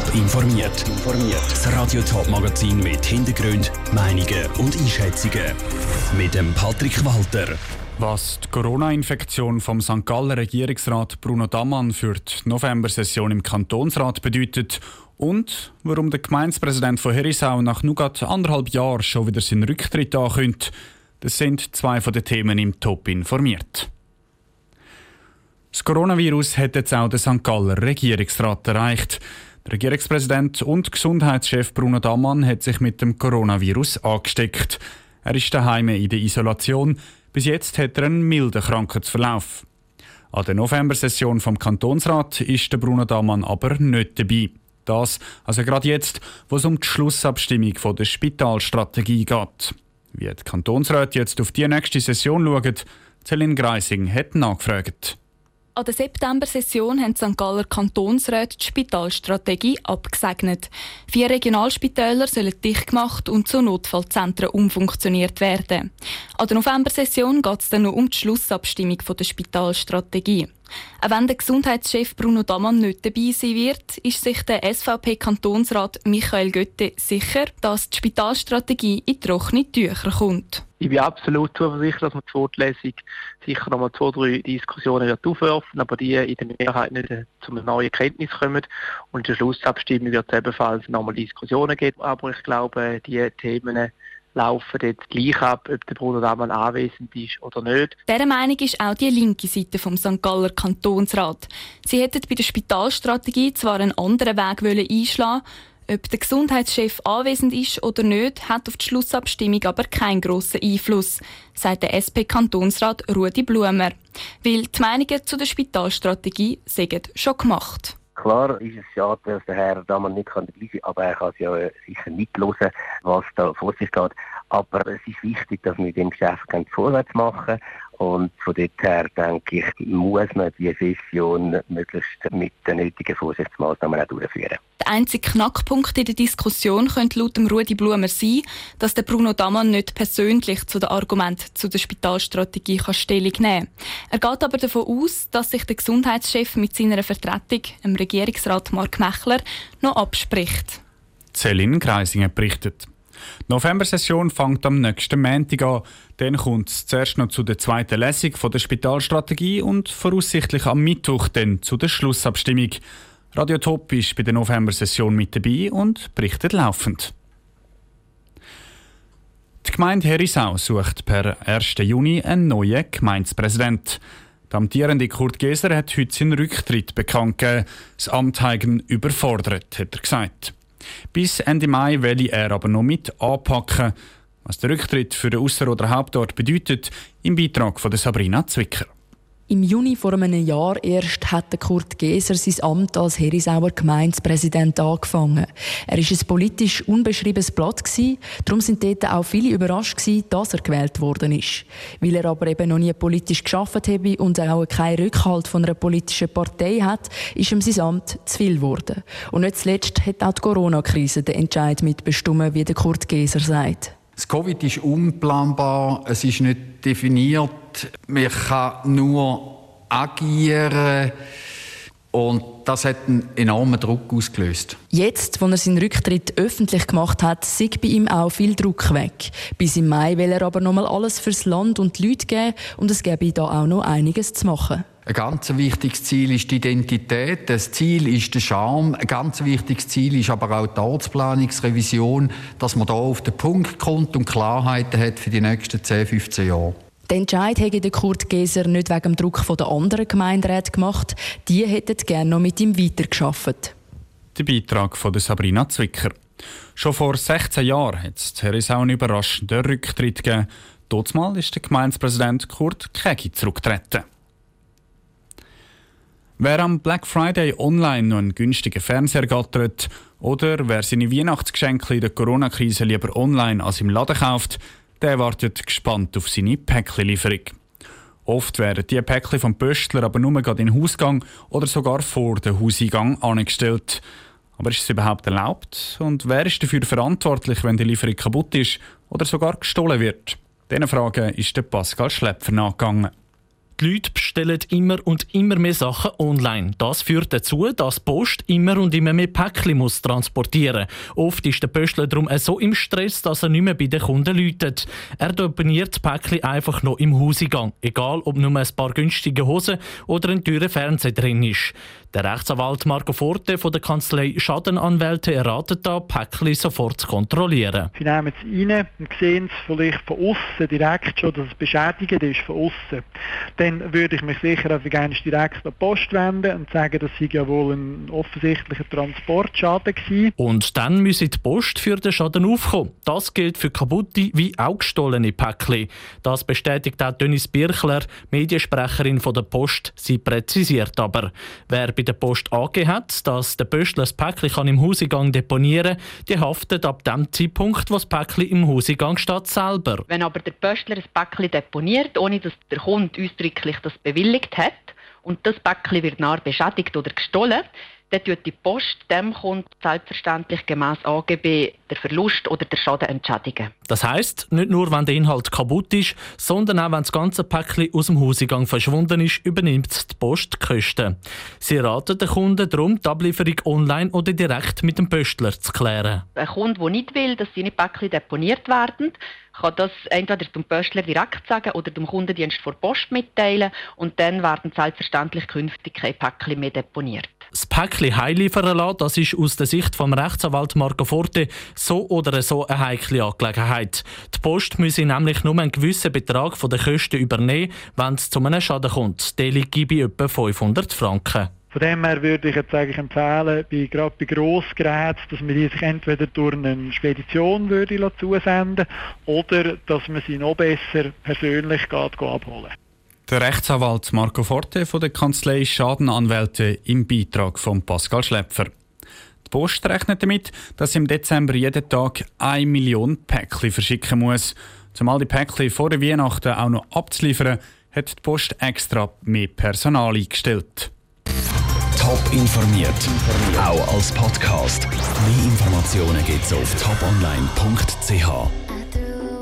Top informiert. Das Radio Top Magazin mit Hintergrund, Meinungen und Einschätzungen mit dem Patrick Walter. Was die Corona-Infektion vom St. Galler Regierungsrat Bruno Dammann für die November-Session im Kantonsrat bedeutet und warum der Gemeindepräsident von Herisau nach nur anderthalb Jahren schon wieder seinen Rücktritt ankündigt, das sind zwei von den Themen im Top informiert. Das Coronavirus hat jetzt auch den St. Galler Regierungsrat erreicht. Der Regierungspräsident und Gesundheitschef Bruno Dammann hat sich mit dem Coronavirus angesteckt. Er ist daheim in der Isolation. Bis jetzt hat er einen milden Krankheitsverlauf. An der November-Session vom Kantonsrat ist der Bruno Dammann aber nicht dabei. Das also gerade jetzt, wo es um die Schlussabstimmung von der Spitalstrategie geht. Wie die Kantonsräte jetzt auf die nächste Session schauen, Celine Greising hat nachgefragt. An der September-Session haben die St. Galler Kantonsräte die Spitalstrategie abgesegnet. Vier Regionalspitäler sollen dicht gemacht und zu Notfallzentren umfunktioniert werden. An der November-Session geht es dann noch um die Schlussabstimmung der Spitalstrategie. Auch wenn der Gesundheitschef Bruno Damann nicht dabei sein wird, ist sich der SVP-Kantonsrat Michael Götte sicher, dass die Spitalstrategie in trockene Tücher kommt. Ich bin absolut zuversichtlich, dass wir die Wortlesung sicher noch mal zwei, drei Diskussionen wird aufwerfen, aber die in der Mehrheit nicht zu einer neuen Kenntnis kommen. Und in der Schlussabstimmung wird es ebenfalls nochmal Diskussionen geben. Aber ich glaube, die Themen laufen jetzt gleich ab, ob der Bruder Damann anwesend ist oder nicht. Dieser Meinung ist auch die linke Seite vom St. Galler Kantonsrat. Sie hätten bei der Spitalstrategie zwar einen anderen Weg einschlagen ob der Gesundheitschef anwesend ist oder nicht, hat auf die Schlussabstimmung aber keinen grossen Einfluss, sagt der SP-Kantonsrat Rudi Blumer. Weil die Meinungen zu der Spitalstrategie sind schon gemacht. Klar ist es schade, dass der Herr Damann nicht dabei sein kann, aber er kann ja äh, sicher mithören, was da vor sich geht. Aber es ist wichtig, dass wir dem Geschäft vorwärts machen und von dort her, denke ich, muss man die Session möglichst mit den nötigen Vorsichtsmaßnahmen auch durchführen. Der einzige Knackpunkt in der Diskussion könnte laut dem Rudi Blumer sein, dass der Bruno Damann nicht persönlich zu den Argumenten zu der Spitalstrategie kann Stellung nehmen kann. Er geht aber davon aus, dass sich der Gesundheitschef mit seiner Vertretung, dem Regierungsrat Mark Mechler, noch abspricht. Celine Kreisinger berichtet. Die November-Session fängt am nächsten Montag an. Dann kommt es zuerst noch zu der zweiten Lesung von der Spitalstrategie und voraussichtlich am Mittwoch dann zu der Schlussabstimmung. Radio Top ist bei der November-Session mit dabei und berichtet laufend. Die Gemeinde Herisau sucht per 1. Juni einen neuen Gemeindepräsident. Der amtierende Kurt Geser hat heute seinen Rücktritt bekannt gegeben. Das Amt haben überfordert, hat er gesagt. Bis Ende Mai will er aber noch mit anpacken, was der Rücktritt für den Ausserrhoder Hauptort bedeutet, im Beitrag von Sabrina Zwicker. Im Juni vor einem Jahr erst hat Kurt Geser sein Amt als Herisauer Gemeindepräsident angefangen. Er ist ein politisch unbeschriebenes Blatt gewesen, darum sind dort auch viele überrascht gewesen, dass er gewählt worden ist. Weil er aber eben noch nie politisch geschafft habe und auch keinen Rückhalt von einer politischen Partei hat, ist ihm sein Amt zu viel geworden. Und nicht zuletzt hat auch die Corona-Krise den Entscheid mitbestimmt, wie der Kurt Geser sagt. Das Covid ist unplanbar, es ist nicht definiert. Man kann nur agieren. Und das hat einen enormen Druck ausgelöst. Jetzt, wo er seinen Rücktritt öffentlich gemacht hat, sieht bei ihm auch viel Druck weg. Bis im Mai will er aber nochmal alles fürs Land und die Leute geben und es gäbe da auch noch einiges zu machen. Ein ganz wichtiges Ziel ist die Identität, das Ziel ist der Charme. Ein ganz wichtiges Ziel ist aber auch die Ortsplanungsrevision, dass man da auf den Punkt kommt und Klarheiten hat für die nächsten 10, 15 Jahre. Den Entscheid hätte Kurt Geser nicht wegen dem Druck der anderen Gemeinderäte gemacht. Die hätten gerne noch mit ihm weitergearbeitet. Der Beitrag von Sabrina Zwicker. Schon vor 16 Jahren hat es Herisau einen überraschenden Rücktritt gegeben. Mal ist der Gemeindepräsident Kurt Kegi zurückgetreten. Wer am Black Friday online noch einen günstigen Fernseher gattert oder wer seine Weihnachtsgeschenke in der Corona-Krise lieber online als im Laden kauft, der wartet gespannt auf seine Päckchenlieferung. Oft werden diese Päckchen vom Pöstler aber nur gerade in den Hausgang oder sogar vor den Hauseingang angestellt. Aber ist es überhaupt erlaubt? Und wer ist dafür verantwortlich, wenn die Lieferung kaputt ist oder sogar gestohlen wird? Diesen Fragen ist der Pascal Schlepfer nachgegangen. Die Leute bestellen immer und immer mehr Sachen online. Das führt dazu, dass die Post immer und immer mehr Päckchen muss transportieren Oft ist der Pöstler darum so im Stress, dass er nicht mehr bei den Kunden läutet. Er deponiert die Päckchen einfach noch im Hauseingang, egal ob nur ein paar günstige Hosen oder ein teurer Fernseher drin ist. Der Rechtsanwalt Marco Forte von der Kanzlei Schadenanwälte erratet da, Päckchen sofort zu kontrollieren. Sie nehmen es rein und sehen es vielleicht von außen direkt schon, dass es beschädigt ist von außen. Dann würde ich mich sicher auf gerne direkt an die Post wenden und sagen, das sei ja wohl ein offensichtlicher Transportschaden gewesen. Und dann müsse die Post für den Schaden aufkommen. Das gilt für kaputte wie auch gestohlene Päckchen. Das bestätigt auch Dennis Birchler, Mediensprecherin von der Post. Sie präzisiert aber, wer bei der Post angegeben hat, dass der Pöstler das Päckchen im Hauseingang deponieren kann, die haftet ab dem Zeitpunkt, wo das Päckchen im Hauseingang steht, selber. Wenn aber der Pöstler das Päckchen deponiert, ohne dass der Kunde ausdrücklich das bewilligt hat, und das Päckchen wird nachher beschädigt oder gestohlen, dann tut die Post dem Kunden selbstverständlich gemäß AGB der Verlust oder der Schaden entschädigen. Das heißt, nicht nur wenn der Inhalt kaputt ist, sondern auch wenn das ganze Päckchen aus dem Hauseingang verschwunden ist, übernimmt die Post die Kosten. Sie raten den Kunden darum, die Ablieferung online oder direkt mit dem Pöstler zu klären. Ein Kunde, der nicht will, dass seine Päckchen deponiert werden, kann das entweder dem Pöstler direkt sagen oder dem Kundendienst vor Post mitteilen und dann werden selbstverständlich künftig keine Päckchen mehr deponiert. Das Päckchen heimliefern lassen, das ist aus der Sicht vom Rechtsanwalt Marco Forte so oder so eine heikle Angelegenheit. Die Post müsse nämlich nur einen gewissen Betrag von den Kosten übernehmen, wenn es zu einem Schaden kommt. Der liegt bei etwa 500 Franken. Von dem her würde ich jetzt eigentlich empfehlen, bei, gerade bei Grossgeräten, dass man die sich entweder durch eine Spedition würde zusenden oder dass man sie noch besser persönlich geht, abholen der Rechtsanwalt Marco Forte von der Kanzlei Schadenanwälte im Beitrag von Pascal Schläpfer. Die Post rechnet damit, dass sie im Dezember jeden Tag 1 Million Päckchen verschicken muss. Um all die Päckchen vor Weihnachten auch noch abzuliefern, hat die Post extra mehr Personal eingestellt. Top informiert, auch als Podcast. Mehr Informationen gibt es auf toponline.ch.